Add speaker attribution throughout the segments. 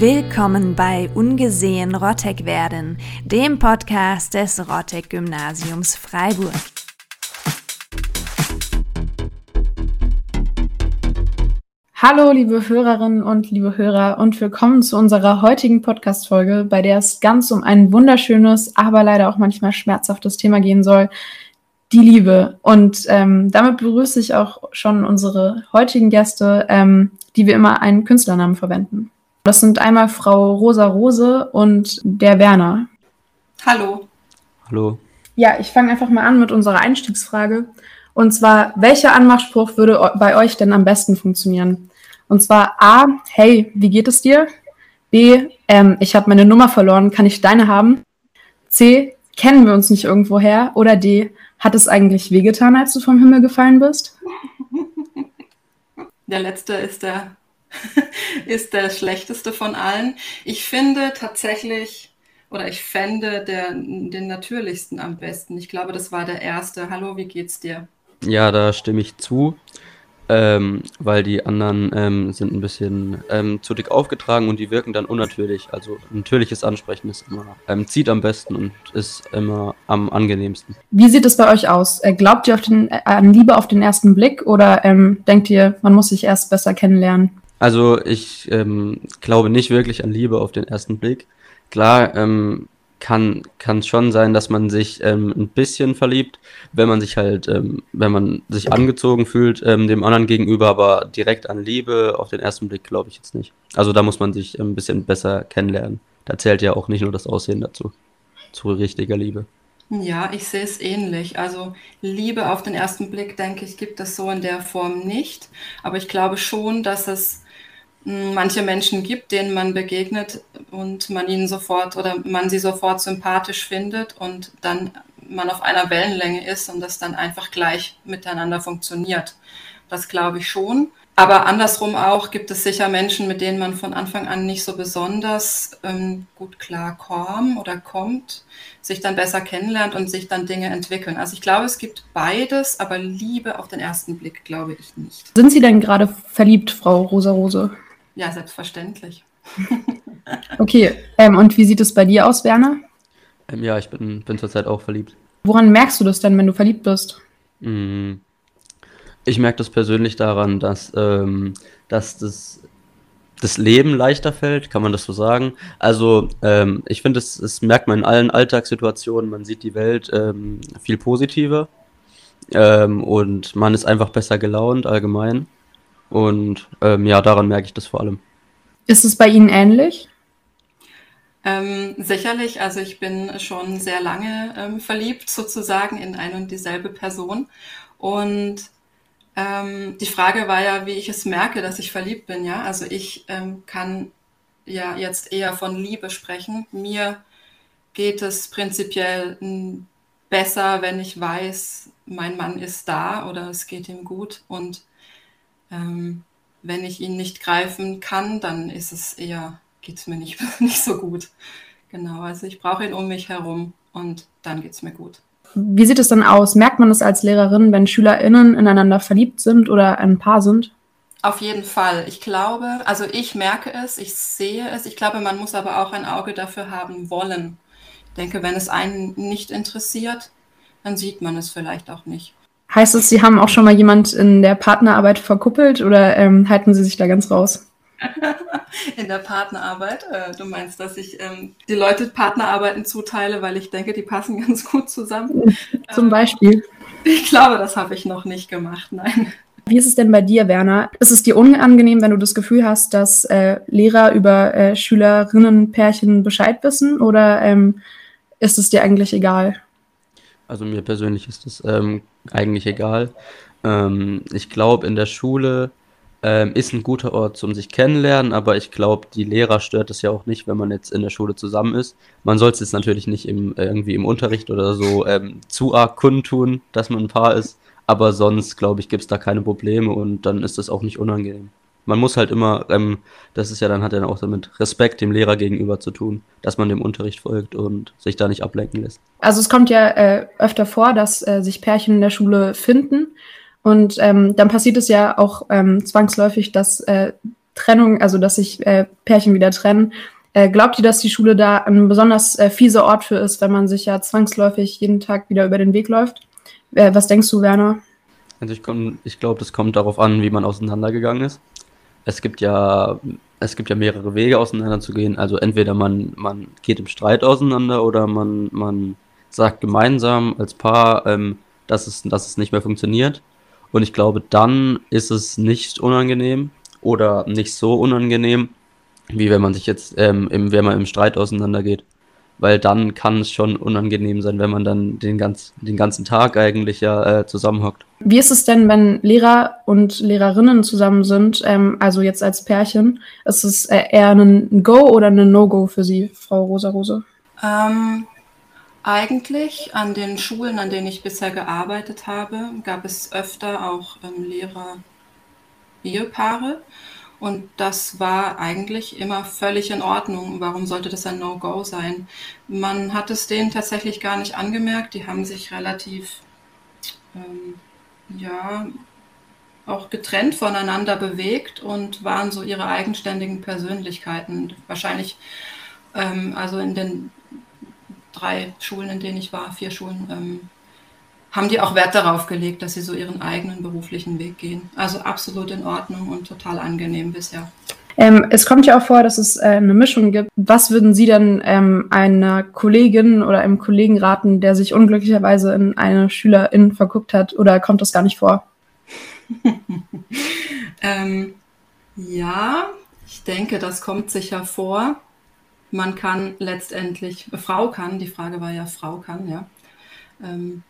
Speaker 1: Willkommen bei Ungesehen Rottek werden, dem Podcast des Rottek Gymnasiums Freiburg.
Speaker 2: Hallo, liebe Hörerinnen und liebe Hörer und willkommen zu unserer heutigen Podcast-Folge, bei der es ganz um ein wunderschönes, aber leider auch manchmal schmerzhaftes Thema gehen soll, die Liebe. Und ähm, damit begrüße ich auch schon unsere heutigen Gäste, ähm, die wir immer einen Künstlernamen verwenden. Das sind einmal Frau Rosa Rose und der Werner.
Speaker 3: Hallo.
Speaker 4: Hallo.
Speaker 2: Ja, ich fange einfach mal an mit unserer Einstiegsfrage. Und zwar, welcher Anmachspruch würde bei euch denn am besten funktionieren? Und zwar A, hey, wie geht es dir? B, ähm, ich habe meine Nummer verloren, kann ich deine haben? C, kennen wir uns nicht irgendwoher? Oder D, hat es eigentlich wehgetan, als du vom Himmel gefallen bist?
Speaker 3: Der letzte ist der, ist der schlechteste von allen. Ich finde tatsächlich, oder ich fände der, den natürlichsten am besten. Ich glaube, das war der erste. Hallo, wie geht's dir?
Speaker 4: Ja, da stimme ich zu ähm, weil die anderen ähm, sind ein bisschen ähm, zu dick aufgetragen und die wirken dann unnatürlich. Also natürliches Ansprechen ist immer, ähm, zieht am besten und ist immer am angenehmsten.
Speaker 2: Wie sieht es bei euch aus? Äh, glaubt ihr auf den, äh, an Liebe auf den ersten Blick oder ähm, denkt ihr, man muss sich erst besser kennenlernen?
Speaker 4: Also ich ähm, glaube nicht wirklich an Liebe auf den ersten Blick. Klar, ähm, kann kann schon sein, dass man sich ähm, ein bisschen verliebt, wenn man sich halt, ähm, wenn man sich angezogen fühlt ähm, dem anderen gegenüber, aber direkt an Liebe auf den ersten Blick glaube ich jetzt nicht. Also da muss man sich ein bisschen besser kennenlernen. Da zählt ja auch nicht nur das Aussehen dazu, zu richtiger Liebe.
Speaker 3: Ja, ich sehe es ähnlich. Also Liebe auf den ersten Blick, denke ich, gibt es so in der Form nicht. Aber ich glaube schon, dass es manche Menschen gibt, denen man begegnet und man ihnen sofort oder man sie sofort sympathisch findet und dann man auf einer Wellenlänge ist und das dann einfach gleich miteinander funktioniert. Das glaube ich schon. Aber andersrum auch gibt es sicher Menschen, mit denen man von Anfang an nicht so besonders ähm, gut klarkommt oder kommt, sich dann besser kennenlernt und sich dann Dinge entwickeln. Also ich glaube, es gibt beides, aber Liebe auf den ersten Blick glaube ich nicht.
Speaker 2: Sind Sie denn gerade verliebt, Frau Rosa Rose?
Speaker 3: Ja, selbstverständlich.
Speaker 2: okay, ähm, und wie sieht es bei dir aus, Werner?
Speaker 4: Ähm, ja, ich bin, bin zurzeit auch verliebt.
Speaker 2: Woran merkst du das denn, wenn du verliebt bist?
Speaker 4: Mm, ich merke das persönlich daran, dass, ähm, dass das, das Leben leichter fällt, kann man das so sagen. Also ähm, ich finde, das, das merkt man in allen Alltagssituationen, man sieht die Welt ähm, viel positiver ähm, und man ist einfach besser gelaunt allgemein. Und ähm, ja, daran merke ich das vor allem.
Speaker 2: Ist es bei Ihnen ähnlich?
Speaker 3: Ähm, sicherlich, also ich bin schon sehr lange ähm, verliebt sozusagen in eine und dieselbe Person. Und ähm, die Frage war ja, wie ich es merke, dass ich verliebt bin. Ja, also ich ähm, kann ja jetzt eher von Liebe sprechen. Mir geht es prinzipiell hm, besser, wenn ich weiß, mein Mann ist da oder es geht ihm gut und ähm, wenn ich ihn nicht greifen kann, dann ist es eher, geht es mir nicht, nicht so gut. Genau, also ich brauche ihn um mich herum und dann geht es mir gut.
Speaker 2: Wie sieht es dann aus? Merkt man es als Lehrerin, wenn SchülerInnen ineinander verliebt sind oder ein Paar sind?
Speaker 3: Auf jeden Fall. Ich glaube, also ich merke es, ich sehe es. Ich glaube, man muss aber auch ein Auge dafür haben wollen. Ich denke, wenn es einen nicht interessiert, dann sieht man es vielleicht auch nicht.
Speaker 2: Heißt es, Sie haben auch schon mal jemand in der Partnerarbeit verkuppelt oder ähm, halten Sie sich da ganz raus?
Speaker 3: in der Partnerarbeit. Äh, du meinst, dass ich ähm, die Leute Partnerarbeiten zuteile, weil ich denke, die passen ganz gut zusammen.
Speaker 2: Zum ähm, Beispiel.
Speaker 3: Ich glaube, das habe ich noch nicht gemacht, nein.
Speaker 2: Wie ist es denn bei dir, Werner? Ist es dir unangenehm, wenn du das Gefühl hast, dass äh, Lehrer über äh, Schülerinnenpärchen Bescheid wissen oder ähm, ist es dir eigentlich egal?
Speaker 4: Also mir persönlich ist es ähm, eigentlich egal. Ähm, ich glaube, in der Schule ähm, ist ein guter Ort zum sich kennenlernen, aber ich glaube, die Lehrer stört es ja auch nicht, wenn man jetzt in der Schule zusammen ist. Man soll es jetzt natürlich nicht im, irgendwie im Unterricht oder so ähm, zu arg kundtun, dass man ein Paar ist, aber sonst, glaube ich, gibt es da keine Probleme und dann ist das auch nicht unangenehm man muss halt immer, ähm, das ist ja dann, hat er auch damit Respekt dem Lehrer gegenüber zu tun, dass man dem Unterricht folgt und sich da nicht ablenken lässt.
Speaker 2: Also es kommt ja äh, öfter vor, dass äh, sich Pärchen in der Schule finden und ähm, dann passiert es ja auch ähm, zwangsläufig, dass äh, Trennung, also dass sich äh, Pärchen wieder trennen. Äh, glaubt ihr, dass die Schule da ein besonders äh, fieser Ort für ist, wenn man sich ja zwangsläufig jeden Tag wieder über den Weg läuft? Was denkst du, Werner?
Speaker 4: Also ich, ich glaube, das kommt darauf an, wie man auseinandergegangen ist. Es gibt ja, es gibt ja mehrere Wege auseinanderzugehen. Also entweder man, man geht im Streit auseinander oder man, man sagt gemeinsam als Paar, ähm, dass, es, dass es nicht mehr funktioniert. Und ich glaube, dann ist es nicht unangenehm oder nicht so unangenehm, wie wenn man sich jetzt ähm, im, wenn man im Streit auseinandergeht. Weil dann kann es schon unangenehm sein, wenn man dann den, ganz, den ganzen Tag eigentlich ja äh, zusammenhockt.
Speaker 2: Wie ist es denn, wenn Lehrer und Lehrerinnen zusammen sind, ähm, also jetzt als Pärchen? Ist es äh, eher ein Go oder ein No-Go für Sie, Frau Rosa-Rose?
Speaker 3: Ähm, eigentlich an den Schulen, an denen ich bisher gearbeitet habe, gab es öfter auch ähm, Lehrer-Ehepaare. Und das war eigentlich immer völlig in Ordnung. Warum sollte das ein No-Go sein? Man hat es denen tatsächlich gar nicht angemerkt. Die haben sich relativ, ähm, ja, auch getrennt voneinander bewegt und waren so ihre eigenständigen Persönlichkeiten. Wahrscheinlich, ähm, also in den drei Schulen, in denen ich war, vier Schulen, ähm, haben die auch Wert darauf gelegt, dass sie so ihren eigenen beruflichen Weg gehen. Also absolut in Ordnung und total angenehm bisher.
Speaker 2: Ähm, es kommt ja auch vor, dass es äh, eine Mischung gibt. Was würden Sie denn ähm, einer Kollegin oder einem Kollegen raten, der sich unglücklicherweise in eine Schülerin verguckt hat oder kommt das gar nicht vor?
Speaker 3: ähm, ja, ich denke, das kommt sicher vor. Man kann letztendlich, Frau kann, die Frage war ja, Frau kann, ja. Ähm,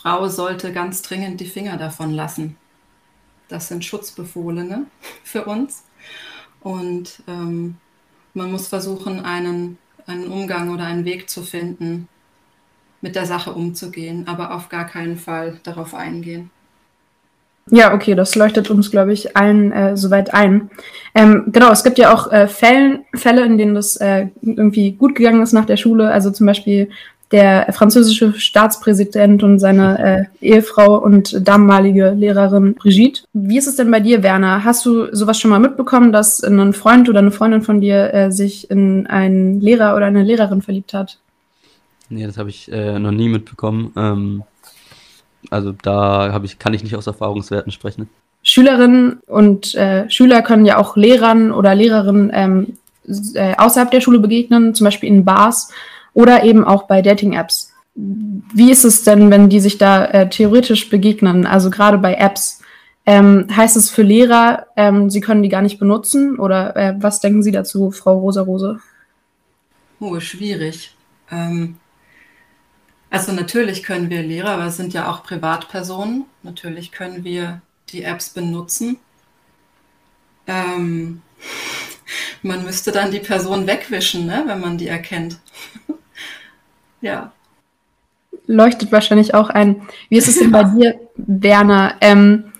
Speaker 3: Frau sollte ganz dringend die Finger davon lassen. Das sind Schutzbefohlene für uns. Und ähm, man muss versuchen, einen, einen Umgang oder einen Weg zu finden, mit der Sache umzugehen, aber auf gar keinen Fall darauf eingehen.
Speaker 2: Ja, okay, das leuchtet uns, glaube ich, allen äh, soweit ein. Ähm, genau, es gibt ja auch äh, Fällen, Fälle, in denen das äh, irgendwie gut gegangen ist nach der Schule. Also zum Beispiel der französische Staatspräsident und seine äh, Ehefrau und damalige Lehrerin Brigitte. Wie ist es denn bei dir, Werner? Hast du sowas schon mal mitbekommen, dass ein Freund oder eine Freundin von dir äh, sich in einen Lehrer oder eine Lehrerin verliebt hat?
Speaker 4: Nee, das habe ich äh, noch nie mitbekommen. Ähm, also da ich, kann ich nicht aus Erfahrungswerten sprechen.
Speaker 2: Schülerinnen und äh, Schüler können ja auch Lehrern oder Lehrerinnen ähm, äh, außerhalb der Schule begegnen, zum Beispiel in Bars oder eben auch bei Dating-Apps. Wie ist es denn, wenn die sich da äh, theoretisch begegnen? Also gerade bei Apps. Ähm, heißt es für Lehrer, ähm, sie können die gar nicht benutzen? Oder äh, was denken Sie dazu, Frau Rosa-Rose?
Speaker 3: Oh, schwierig. Ähm, also natürlich können wir Lehrer, aber es sind ja auch Privatpersonen. Natürlich können wir die Apps benutzen. Ähm, man müsste dann die Person wegwischen, ne, wenn man die erkennt. Ja.
Speaker 2: Leuchtet wahrscheinlich auch ein. Wie ist es denn bei dir, Werner? Ähm,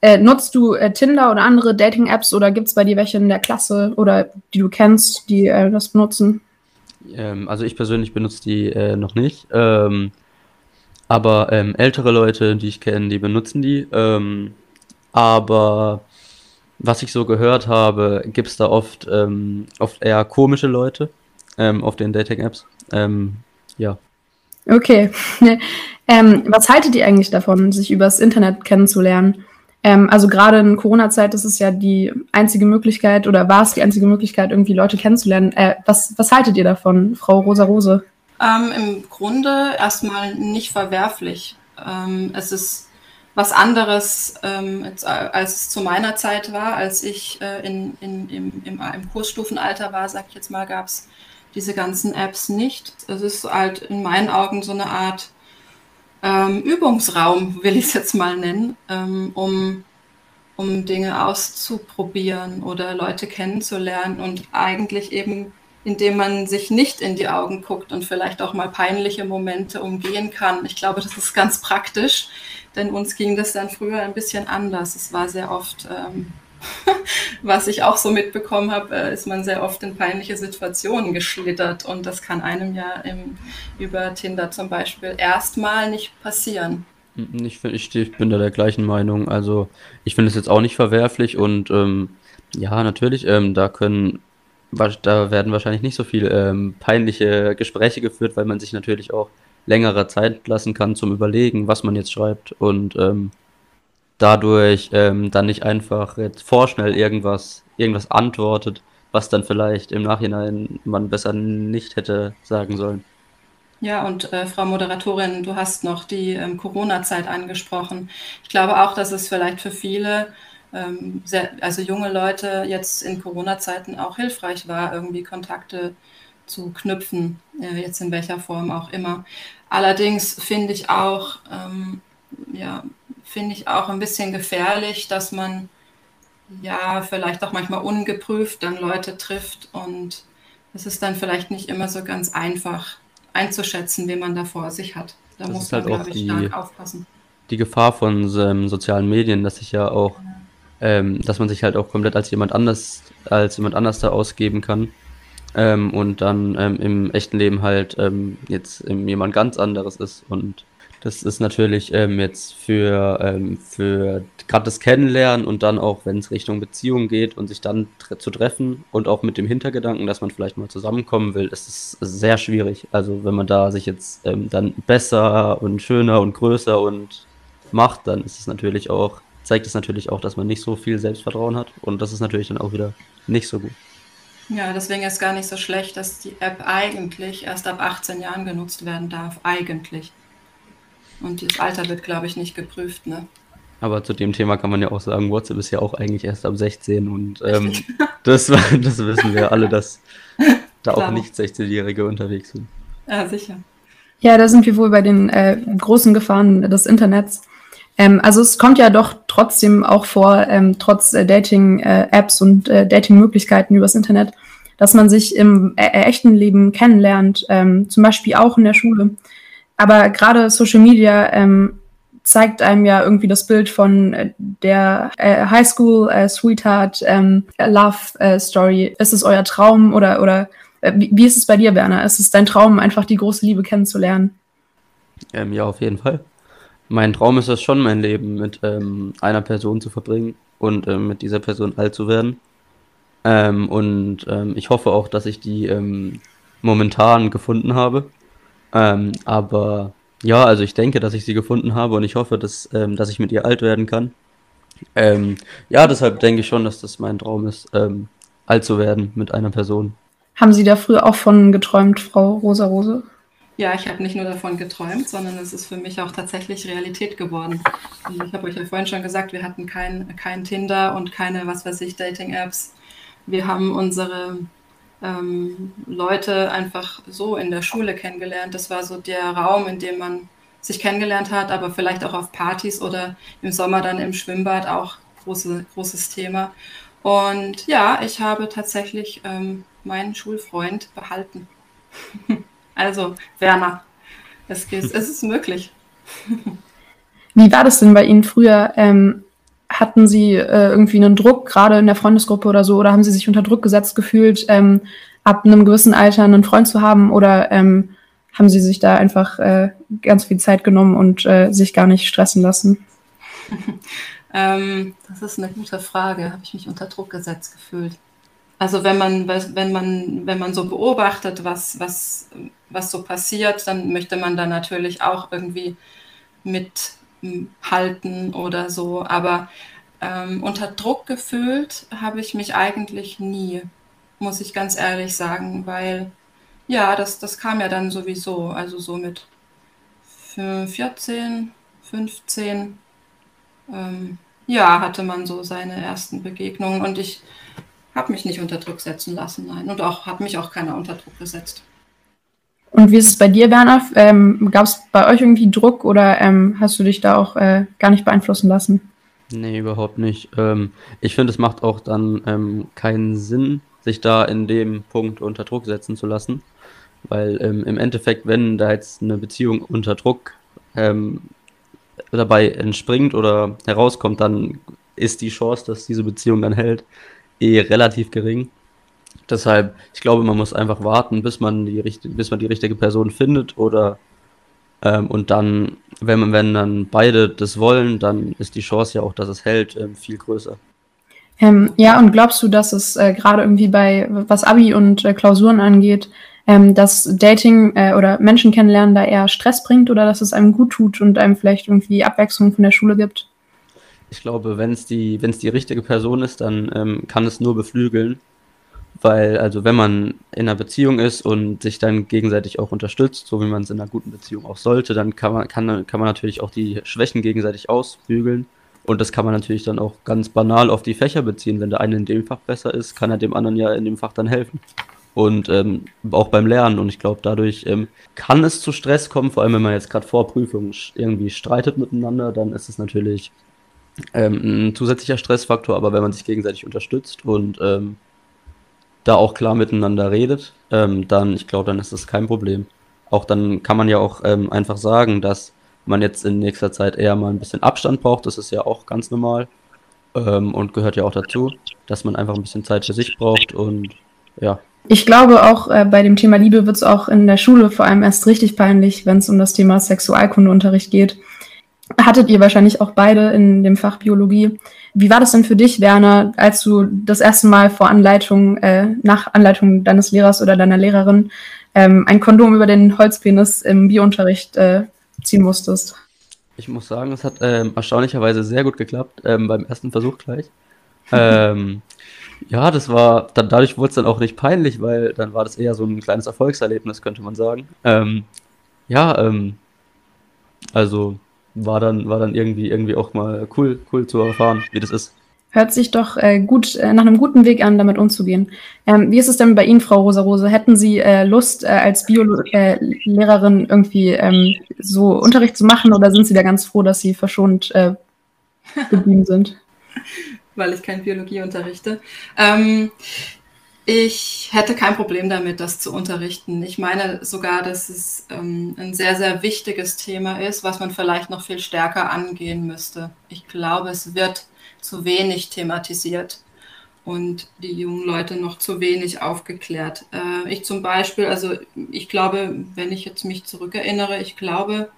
Speaker 2: äh, nutzt du äh, Tinder oder andere Dating-Apps oder gibt es bei dir welche in der Klasse oder die du kennst, die äh, das benutzen?
Speaker 4: Ähm, also ich persönlich benutze die äh, noch nicht. Ähm, aber ähm, ältere Leute, die ich kenne, die benutzen die. Ähm, aber was ich so gehört habe, gibt es da oft, ähm, oft eher komische Leute ähm, auf den Dating-Apps. Ja.
Speaker 2: Okay. ähm, was haltet ihr eigentlich davon, sich übers Internet kennenzulernen? Ähm, also gerade in Corona-Zeit ist es ja die einzige Möglichkeit oder war es die einzige Möglichkeit, irgendwie Leute kennenzulernen. Äh, was, was haltet ihr davon, Frau Rosa Rose?
Speaker 3: Ähm, Im Grunde erstmal nicht verwerflich. Ähm, es ist was anderes, ähm, als es zu meiner Zeit war, als ich äh, in, in, im, im, im Kursstufenalter war, sag ich jetzt mal, gab es diese ganzen Apps nicht. Es ist halt in meinen Augen so eine Art ähm, Übungsraum, will ich es jetzt mal nennen, ähm, um, um Dinge auszuprobieren oder Leute kennenzulernen und eigentlich eben, indem man sich nicht in die Augen guckt und vielleicht auch mal peinliche Momente umgehen kann. Ich glaube, das ist ganz praktisch, denn uns ging das dann früher ein bisschen anders. Es war sehr oft ähm, was ich auch so mitbekommen habe, äh, ist man sehr oft in peinliche Situationen geschlittert und das kann einem ja im, über Tinder zum Beispiel erstmal nicht passieren.
Speaker 4: Ich, ich, ich bin da der gleichen Meinung. Also ich finde es jetzt auch nicht verwerflich und ähm, Ja, natürlich. Ähm, da können, da werden wahrscheinlich nicht so viel ähm, peinliche Gespräche geführt, weil man sich natürlich auch längere Zeit lassen kann zum Überlegen, was man jetzt schreibt und ähm, dadurch ähm, dann nicht einfach jetzt vorschnell irgendwas, irgendwas antwortet, was dann vielleicht im Nachhinein man besser nicht hätte sagen sollen.
Speaker 3: Ja, und äh, Frau Moderatorin, du hast noch die ähm, Corona-Zeit angesprochen. Ich glaube auch, dass es vielleicht für viele, ähm, sehr, also junge Leute jetzt in Corona-Zeiten auch hilfreich war, irgendwie Kontakte zu knüpfen, äh, jetzt in welcher Form auch immer. Allerdings finde ich auch, ähm, ja, finde ich auch ein bisschen gefährlich, dass man ja vielleicht auch manchmal ungeprüft dann Leute trifft und es ist dann vielleicht nicht immer so ganz einfach einzuschätzen, wen man da vor sich hat. Da
Speaker 4: das
Speaker 3: muss
Speaker 4: halt
Speaker 3: man,
Speaker 4: auch
Speaker 3: glaube ich,
Speaker 4: die,
Speaker 3: stark aufpassen.
Speaker 4: die Gefahr von ähm, sozialen Medien, dass sich ja auch, ähm, dass man sich halt auch komplett als jemand anders, als jemand anders da ausgeben kann. Ähm, und dann ähm, im echten Leben halt ähm, jetzt ähm, jemand ganz anderes ist. Und das ist natürlich ähm, jetzt für, ähm, für gerade das Kennenlernen und dann auch, wenn es Richtung Beziehung geht und sich dann tre zu treffen und auch mit dem Hintergedanken, dass man vielleicht mal zusammenkommen will, ist es sehr schwierig. Also wenn man da sich jetzt ähm, dann besser und schöner und größer und macht, dann ist es natürlich auch, zeigt es natürlich auch, dass man nicht so viel Selbstvertrauen hat und das ist natürlich dann auch wieder nicht so gut.
Speaker 3: Ja, deswegen ist gar nicht so schlecht, dass die App eigentlich erst ab 18 Jahren genutzt werden darf. Eigentlich. Und das Alter wird, glaube ich, nicht geprüft. Ne?
Speaker 4: Aber zu dem Thema kann man ja auch sagen, WhatsApp ist ja auch eigentlich erst ab 16 und ähm, das, das wissen wir alle, dass da auch nicht 16-Jährige unterwegs sind.
Speaker 3: Ja, sicher.
Speaker 2: Ja, da sind wir wohl bei den äh, großen Gefahren des Internets. Ähm, also es kommt ja doch trotzdem auch vor, ähm, trotz äh, Dating-Apps und äh, Dating-Möglichkeiten übers Internet, dass man sich im äh, echten Leben kennenlernt, ähm, zum Beispiel auch in der Schule. Aber gerade Social Media ähm, zeigt einem ja irgendwie das Bild von äh, der äh, Highschool äh, Sweetheart ähm, Love äh, Story. Ist es euer Traum oder oder äh, wie, wie ist es bei dir, Werner? Ist es dein Traum, einfach die große Liebe kennenzulernen?
Speaker 4: Ähm, ja, auf jeden Fall. Mein Traum ist es schon, mein Leben mit ähm, einer Person zu verbringen und ähm, mit dieser Person alt zu werden. Ähm, und ähm, ich hoffe auch, dass ich die ähm, momentan gefunden habe. Ähm, aber ja, also ich denke, dass ich sie gefunden habe und ich hoffe, dass, ähm, dass ich mit ihr alt werden kann. Ähm, ja, deshalb denke ich schon, dass das mein Traum ist, ähm, alt zu werden mit einer Person.
Speaker 2: Haben Sie da früher auch von geträumt, Frau Rosa Rose?
Speaker 3: Ja, ich habe nicht nur davon geträumt, sondern es ist für mich auch tatsächlich Realität geworden. Ich habe euch ja vorhin schon gesagt, wir hatten kein, kein Tinder und keine, was weiß ich, Dating-Apps. Wir haben unsere ähm, Leute einfach so in der Schule kennengelernt. Das war so der Raum, in dem man sich kennengelernt hat, aber vielleicht auch auf Partys oder im Sommer dann im Schwimmbad auch große, großes Thema. Und ja, ich habe tatsächlich ähm, meinen Schulfreund behalten. also, Werner, es, geht, es ist möglich.
Speaker 2: Wie war das denn bei Ihnen früher? Ähm, hatten Sie äh, irgendwie einen Druck, gerade in der Freundesgruppe oder so, oder haben Sie sich unter Druck gesetzt gefühlt, ähm, ab einem gewissen Alter einen Freund zu haben, oder ähm, haben Sie sich da einfach äh, ganz viel Zeit genommen und äh, sich gar nicht stressen lassen?
Speaker 3: ähm, das ist eine gute Frage. Habe ich mich unter Druck gesetzt gefühlt? Also wenn man, wenn man, wenn man so beobachtet, was, was, was so passiert, dann möchte man da natürlich auch irgendwie mithalten oder so. Aber ähm, unter Druck gefühlt habe ich mich eigentlich nie, muss ich ganz ehrlich sagen, weil ja, das, das kam ja dann sowieso, also so mit 14, 15, ähm, ja, hatte man so seine ersten Begegnungen und ich habe mich nicht unter Druck setzen lassen, nein. Und auch hat mich auch keiner unter Druck gesetzt.
Speaker 2: Und wie ist es bei dir, Werner? Ähm, Gab es bei euch irgendwie Druck oder ähm, hast du dich da auch äh, gar nicht beeinflussen lassen?
Speaker 4: Nee, überhaupt nicht. Ähm, ich finde, es macht auch dann ähm, keinen Sinn, sich da in dem Punkt unter Druck setzen zu lassen. Weil ähm, im Endeffekt, wenn da jetzt eine Beziehung unter Druck ähm, dabei entspringt oder herauskommt, dann ist die Chance, dass diese Beziehung dann hält, eh relativ gering. Deshalb, ich glaube, man muss einfach warten, bis man die, bis man die richtige Person findet oder ähm, und dann, wenn, man- wenn dann beide das wollen, dann ist die Chance ja auch, dass es hält, ähm, viel größer.
Speaker 2: Ähm, ja, und glaubst du, dass es äh, gerade irgendwie bei, was Abi und äh, Klausuren angeht, ähm, dass Dating äh, oder Menschen kennenlernen da eher Stress bringt oder dass es einem gut tut und einem vielleicht irgendwie Abwechslung von der Schule gibt?
Speaker 4: Ich glaube, wenn es die, wenn es die richtige Person ist, dann ähm, kann es nur beflügeln. Weil, also wenn man in einer Beziehung ist und sich dann gegenseitig auch unterstützt, so wie man es in einer guten Beziehung auch sollte, dann kann man, kann, kann man natürlich auch die Schwächen gegenseitig ausbügeln. Und das kann man natürlich dann auch ganz banal auf die Fächer beziehen. Wenn der eine in dem Fach besser ist, kann er dem anderen ja in dem Fach dann helfen. Und ähm, auch beim Lernen. Und ich glaube, dadurch ähm, kann es zu Stress kommen, vor allem wenn man jetzt gerade vor Prüfungen irgendwie streitet miteinander, dann ist es natürlich ähm, ein zusätzlicher Stressfaktor. Aber wenn man sich gegenseitig unterstützt und ähm, da auch klar miteinander redet, ähm, dann, ich glaube, dann ist das kein Problem. Auch dann kann man ja auch ähm, einfach sagen, dass man jetzt in nächster Zeit eher mal ein bisschen Abstand braucht. Das ist ja auch ganz normal ähm, und gehört ja auch dazu, dass man einfach ein bisschen Zeit für sich braucht und ja.
Speaker 2: Ich glaube auch äh, bei dem Thema Liebe wird es auch in der Schule vor allem erst richtig peinlich, wenn es um das Thema Sexualkundeunterricht geht. Hattet ihr wahrscheinlich auch beide in dem Fach Biologie. Wie war das denn für dich, Werner, als du das erste Mal vor Anleitung, äh, nach Anleitung deines Lehrers oder deiner Lehrerin ähm, ein Kondom über den Holzpenis im Biounterricht äh, ziehen musstest?
Speaker 4: Ich muss sagen, es hat ähm, erstaunlicherweise sehr gut geklappt, ähm, beim ersten Versuch gleich. ähm, ja, das war, dann, dadurch wurde es dann auch nicht peinlich, weil dann war das eher so ein kleines Erfolgserlebnis, könnte man sagen. Ähm, ja, ähm, also war dann, war dann irgendwie, irgendwie auch mal cool, cool zu erfahren, wie das ist.
Speaker 2: Hört sich doch äh, gut äh, nach einem guten Weg an, damit umzugehen. Ähm, wie ist es denn bei Ihnen, Frau Rosa-Rose? Hätten Sie äh, Lust, äh, als Biolehrerin äh, irgendwie ähm, so Unterricht zu machen oder sind Sie da ganz froh, dass Sie verschont äh, geblieben sind?
Speaker 3: Weil ich kein Biologie unterrichte. Ähm, ich hätte kein Problem damit, das zu unterrichten. Ich meine sogar, dass es ähm, ein sehr, sehr wichtiges Thema ist, was man vielleicht noch viel stärker angehen müsste. Ich glaube, es wird zu wenig thematisiert und die jungen Leute noch zu wenig aufgeklärt. Äh, ich zum Beispiel, also ich glaube, wenn ich jetzt mich zurückerinnere, ich glaube,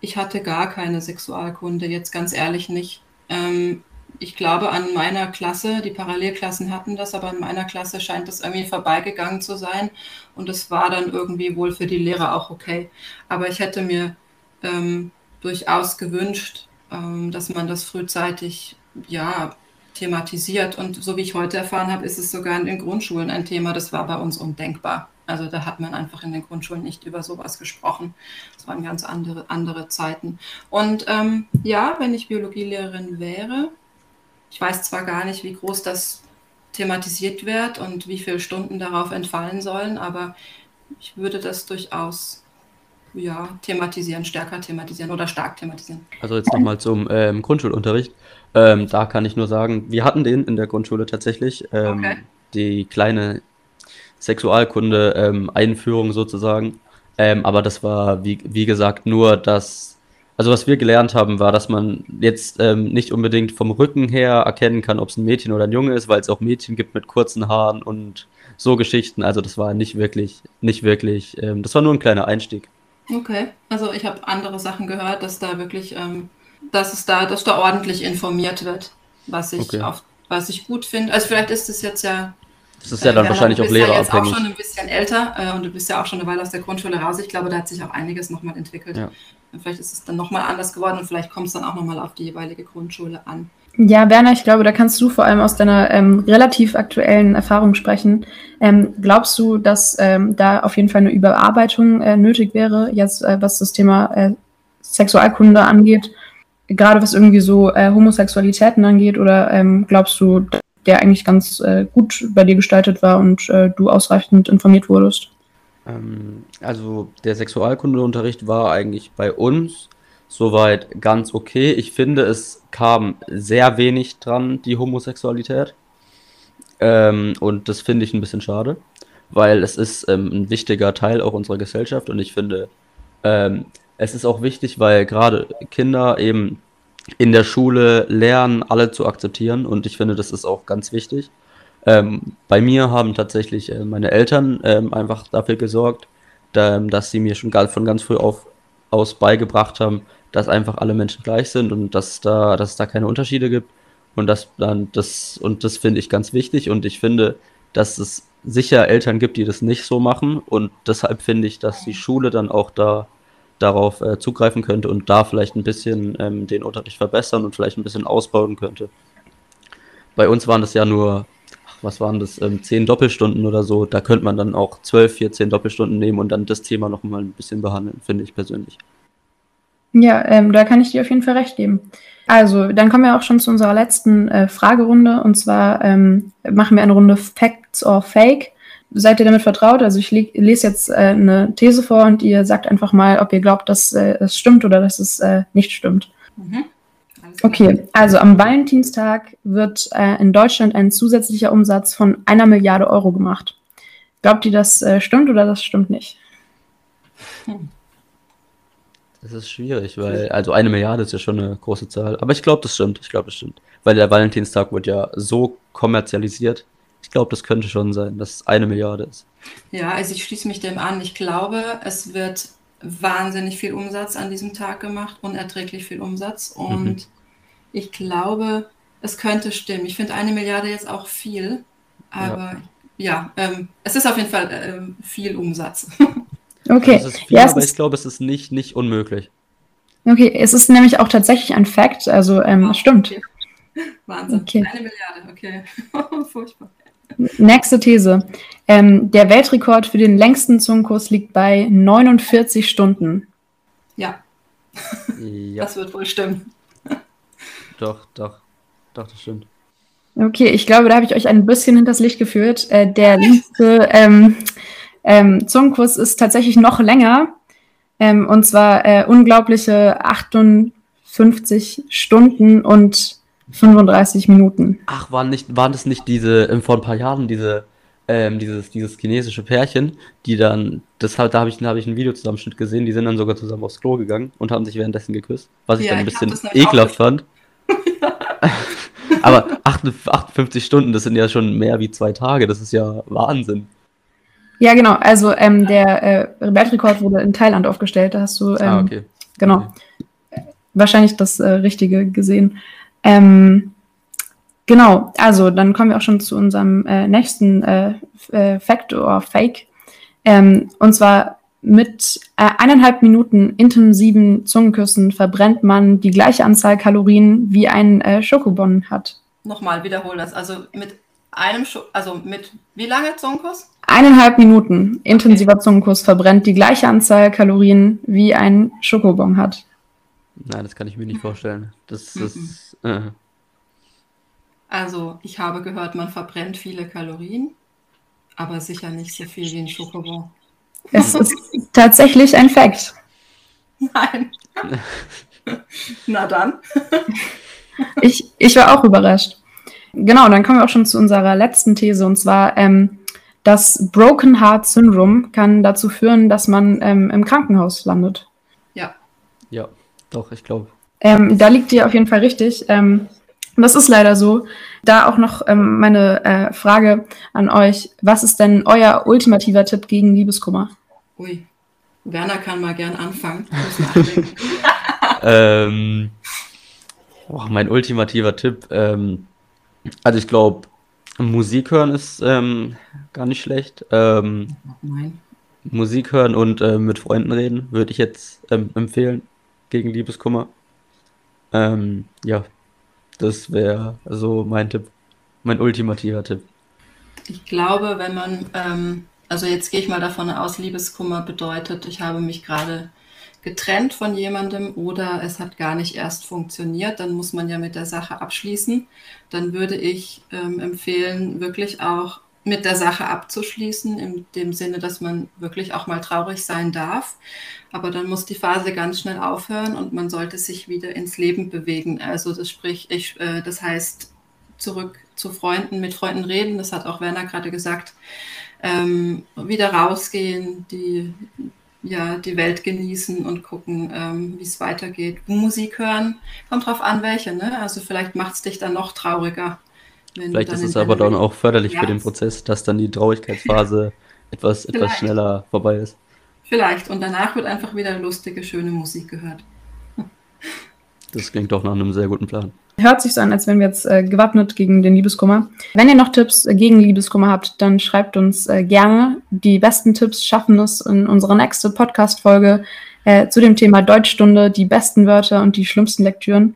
Speaker 3: ich hatte gar keine Sexualkunde, jetzt ganz ehrlich nicht. Ähm, ich glaube, an meiner Klasse, die Parallelklassen hatten das, aber an meiner Klasse scheint das irgendwie vorbeigegangen zu sein. Und das war dann irgendwie wohl für die Lehrer auch okay. Aber ich hätte mir ähm, durchaus gewünscht, ähm, dass man das frühzeitig ja, thematisiert. Und so wie ich heute erfahren habe, ist es sogar in den Grundschulen ein Thema. Das war bei uns undenkbar. Also da hat man einfach in den Grundschulen nicht über sowas gesprochen. Das waren ganz andere, andere Zeiten. Und ähm, ja, wenn ich Biologielehrerin wäre, ich weiß zwar gar nicht, wie groß das thematisiert wird und wie viele Stunden darauf entfallen sollen, aber ich würde das durchaus ja, thematisieren, stärker thematisieren oder stark thematisieren.
Speaker 4: Also jetzt nochmal zum ähm, Grundschulunterricht. Ähm, da kann ich nur sagen, wir hatten den in der Grundschule tatsächlich. Ähm, okay. Die kleine Sexualkunde-Einführung ähm, sozusagen. Ähm, aber das war, wie, wie gesagt, nur das. Also was wir gelernt haben, war, dass man jetzt ähm, nicht unbedingt vom Rücken her erkennen kann, ob es ein Mädchen oder ein Junge ist, weil es auch Mädchen gibt mit kurzen Haaren und so Geschichten. Also das war nicht wirklich, nicht wirklich, das war nur ein kleiner Einstieg.
Speaker 3: Okay, also ich habe andere Sachen gehört, dass da wirklich, ähm, dass es da, dass da ordentlich informiert wird, was ich okay. auf, was ich gut finde. Also vielleicht ist es jetzt ja.
Speaker 4: Das ist ja dann äh, wahrscheinlich auch lehrerabhängig. Du bist ja
Speaker 3: jetzt auch schon ein bisschen älter äh, und du bist ja auch schon eine Weile aus der Grundschule raus. Ich glaube, da hat sich auch einiges nochmal entwickelt. Ja. Vielleicht ist es dann nochmal anders geworden und vielleicht kommt es dann auch nochmal auf die jeweilige Grundschule an.
Speaker 2: Ja, Werner, ich glaube, da kannst du vor allem aus deiner ähm, relativ aktuellen Erfahrung sprechen. Ähm, glaubst du, dass ähm, da auf jeden Fall eine Überarbeitung äh, nötig wäre, jetzt äh, was das Thema äh, Sexualkunde angeht, gerade was irgendwie so äh, Homosexualitäten angeht, oder ähm, glaubst du, der eigentlich ganz äh, gut bei dir gestaltet war und äh, du ausreichend informiert wurdest?
Speaker 4: Ähm, also der Sexualkundeunterricht war eigentlich bei uns soweit ganz okay. Ich finde, es kam sehr wenig dran, die Homosexualität. Ähm, und das finde ich ein bisschen schade, weil es ist ähm, ein wichtiger Teil auch unserer Gesellschaft und ich finde, ähm, es ist auch wichtig, weil gerade Kinder eben in der Schule lernen, alle zu akzeptieren und ich finde, das ist auch ganz wichtig. Ähm, bei mir haben tatsächlich äh, meine Eltern ähm, einfach dafür gesorgt, da, dass sie mir schon von ganz früh auf, aus beigebracht haben, dass einfach alle Menschen gleich sind und dass, da, dass es da keine Unterschiede gibt. Und das dann, das, und das finde ich ganz wichtig. Und ich finde, dass es sicher Eltern gibt, die das nicht so machen. Und deshalb finde ich, dass die Schule dann auch da darauf äh, zugreifen könnte und da vielleicht ein bisschen ähm, den Unterricht verbessern und vielleicht ein bisschen ausbauen könnte. Bei uns waren das ja nur, was waren das, ähm, 10 Doppelstunden oder so. Da könnte man dann auch 12, 14 Doppelstunden nehmen und dann das Thema noch mal ein bisschen behandeln, finde ich persönlich.
Speaker 2: Ja, ähm, da kann ich dir auf jeden Fall recht geben. Also, dann kommen wir auch schon zu unserer letzten äh, Fragerunde. Und zwar ähm, machen wir eine Runde Facts or Fake. Seid ihr damit vertraut? Also ich lese jetzt äh, eine These vor und ihr sagt einfach mal, ob ihr glaubt, dass äh, es stimmt oder dass es äh, nicht stimmt. Mhm. Okay, also am Valentinstag wird äh, in Deutschland ein zusätzlicher Umsatz von einer Milliarde Euro gemacht. Glaubt ihr, das äh, stimmt oder das stimmt nicht?
Speaker 4: Hm. Das ist schwierig, weil, also eine Milliarde ist ja schon eine große Zahl. Aber ich glaube, das stimmt. Ich glaube, das stimmt. Weil der Valentinstag wird ja so kommerzialisiert. Ich glaube, das könnte schon sein, dass es eine Milliarde ist.
Speaker 3: Ja, also ich schließe mich dem an. Ich glaube, es wird wahnsinnig viel Umsatz an diesem Tag gemacht, unerträglich viel Umsatz. Und mhm. ich glaube, es könnte stimmen. Ich finde eine Milliarde jetzt auch viel, aber ja, ja ähm, es ist auf jeden Fall ähm, viel Umsatz.
Speaker 2: Okay.
Speaker 4: Ist viel, ja, aber ich glaube, es ist nicht, nicht unmöglich.
Speaker 2: Okay, es ist nämlich auch tatsächlich ein Fact, also ähm, oh, stimmt. Okay.
Speaker 3: Wahnsinn. Okay. Eine Milliarde, okay. Furchtbar.
Speaker 2: Nächste These. Ähm, der Weltrekord für den längsten Zungenkuss liegt bei 49 Stunden.
Speaker 3: Ja. ja. Das wird wohl stimmen.
Speaker 4: Doch, doch. Doch, das stimmt.
Speaker 2: Okay, ich glaube, da habe ich euch ein bisschen hinters Licht geführt. Äh, der längste ähm, ähm, Zungenkuss ist tatsächlich noch länger. Ähm, und zwar äh, unglaubliche 58 Stunden und 35 Minuten.
Speaker 4: Ach, waren, nicht, waren das nicht diese, ähm, vor ein paar Jahren, diese, ähm, dieses, dieses chinesische Pärchen, die dann, das halt, da habe ich, hab ich einen Videozusammenschnitt gesehen, die sind dann sogar zusammen aufs Klo gegangen und haben sich währenddessen geküsst, was ich ja, dann ein bisschen ekelhaft fand. Aber 58 Stunden, das sind ja schon mehr wie zwei Tage, das ist ja Wahnsinn.
Speaker 2: Ja, genau. Also ähm, der äh, Weltrekord wurde in Thailand aufgestellt. Da hast du ah, ähm, ah, okay. genau okay. wahrscheinlich das äh, Richtige gesehen. Ähm, genau. Also dann kommen wir auch schon zu unserem äh, nächsten äh, äh, Fact oder Fake. Ähm, und zwar mit äh, eineinhalb Minuten intensiven Zungenküssen verbrennt man die gleiche Anzahl Kalorien wie ein Schokobon hat.
Speaker 3: Nochmal, wiederhol das. Also mit einem, Sch also mit wie lange Zungenkuss?
Speaker 2: Eineinhalb Minuten intensiver okay. Zungenkuss verbrennt die gleiche Anzahl Kalorien wie ein Schokobon hat.
Speaker 4: Nein, das kann ich mir nicht vorstellen. Das ist. Äh.
Speaker 3: Also, ich habe gehört, man verbrennt viele Kalorien, aber sicher nicht so viel wie ein Schokobon.
Speaker 2: Es ist tatsächlich ein Fakt.
Speaker 3: Nein. Na dann.
Speaker 2: ich, ich war auch überrascht. Genau, dann kommen wir auch schon zu unserer letzten These und zwar ähm, das Broken Heart Syndrome kann dazu führen, dass man ähm, im Krankenhaus landet.
Speaker 3: Ja.
Speaker 4: Ja, doch, ich glaube.
Speaker 2: Ähm, da liegt ihr auf jeden Fall richtig. Ähm, das ist leider so. Da auch noch ähm, meine äh, Frage an euch. Was ist denn euer ultimativer Tipp gegen Liebeskummer?
Speaker 3: Ui, Werner kann mal gern anfangen.
Speaker 4: ähm, oh, mein ultimativer Tipp. Ähm, also ich glaube, Musik hören ist ähm, gar nicht schlecht. Ähm, Nein. Musik hören und äh, mit Freunden reden würde ich jetzt ähm, empfehlen gegen Liebeskummer. Ähm, ja, das wäre so mein Tipp, mein ultimativer Tipp.
Speaker 3: Ich glaube, wenn man, ähm, also jetzt gehe ich mal davon aus, Liebeskummer bedeutet, ich habe mich gerade getrennt von jemandem oder es hat gar nicht erst funktioniert, dann muss man ja mit der Sache abschließen. Dann würde ich ähm, empfehlen, wirklich auch mit der Sache abzuschließen, in dem Sinne, dass man wirklich auch mal traurig sein darf. Aber dann muss die Phase ganz schnell aufhören und man sollte sich wieder ins Leben bewegen. Also das sprich, ich, äh, das heißt, zurück zu Freunden, mit Freunden reden, das hat auch Werner gerade gesagt, ähm, wieder rausgehen, die, ja, die Welt genießen und gucken, ähm, wie es weitergeht. Musik hören, kommt drauf an, welche, ne? Also vielleicht macht es dich dann noch trauriger.
Speaker 4: Vielleicht ist es aber dann auch förderlich ja. für den Prozess, dass dann die Traurigkeitsphase etwas, etwas schneller vorbei ist.
Speaker 3: Vielleicht. Und danach wird einfach wieder lustige, schöne Musik gehört.
Speaker 4: Das klingt doch nach einem sehr guten Plan.
Speaker 2: Hört sich so an, als wären wir jetzt äh, gewappnet gegen den Liebeskummer. Wenn ihr noch Tipps äh, gegen Liebeskummer habt, dann schreibt uns äh, gerne. Die besten Tipps schaffen es in unsere nächste Podcast-Folge äh, zu dem Thema Deutschstunde, die besten Wörter und die schlimmsten Lektüren.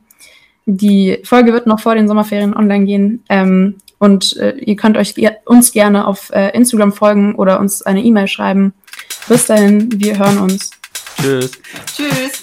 Speaker 2: Die Folge wird noch vor den Sommerferien online gehen. Ähm, und äh, ihr könnt euch uns gerne auf äh, Instagram folgen oder uns eine E-Mail schreiben. Bis dahin, wir hören uns.
Speaker 4: Tschüss.
Speaker 3: Tschüss.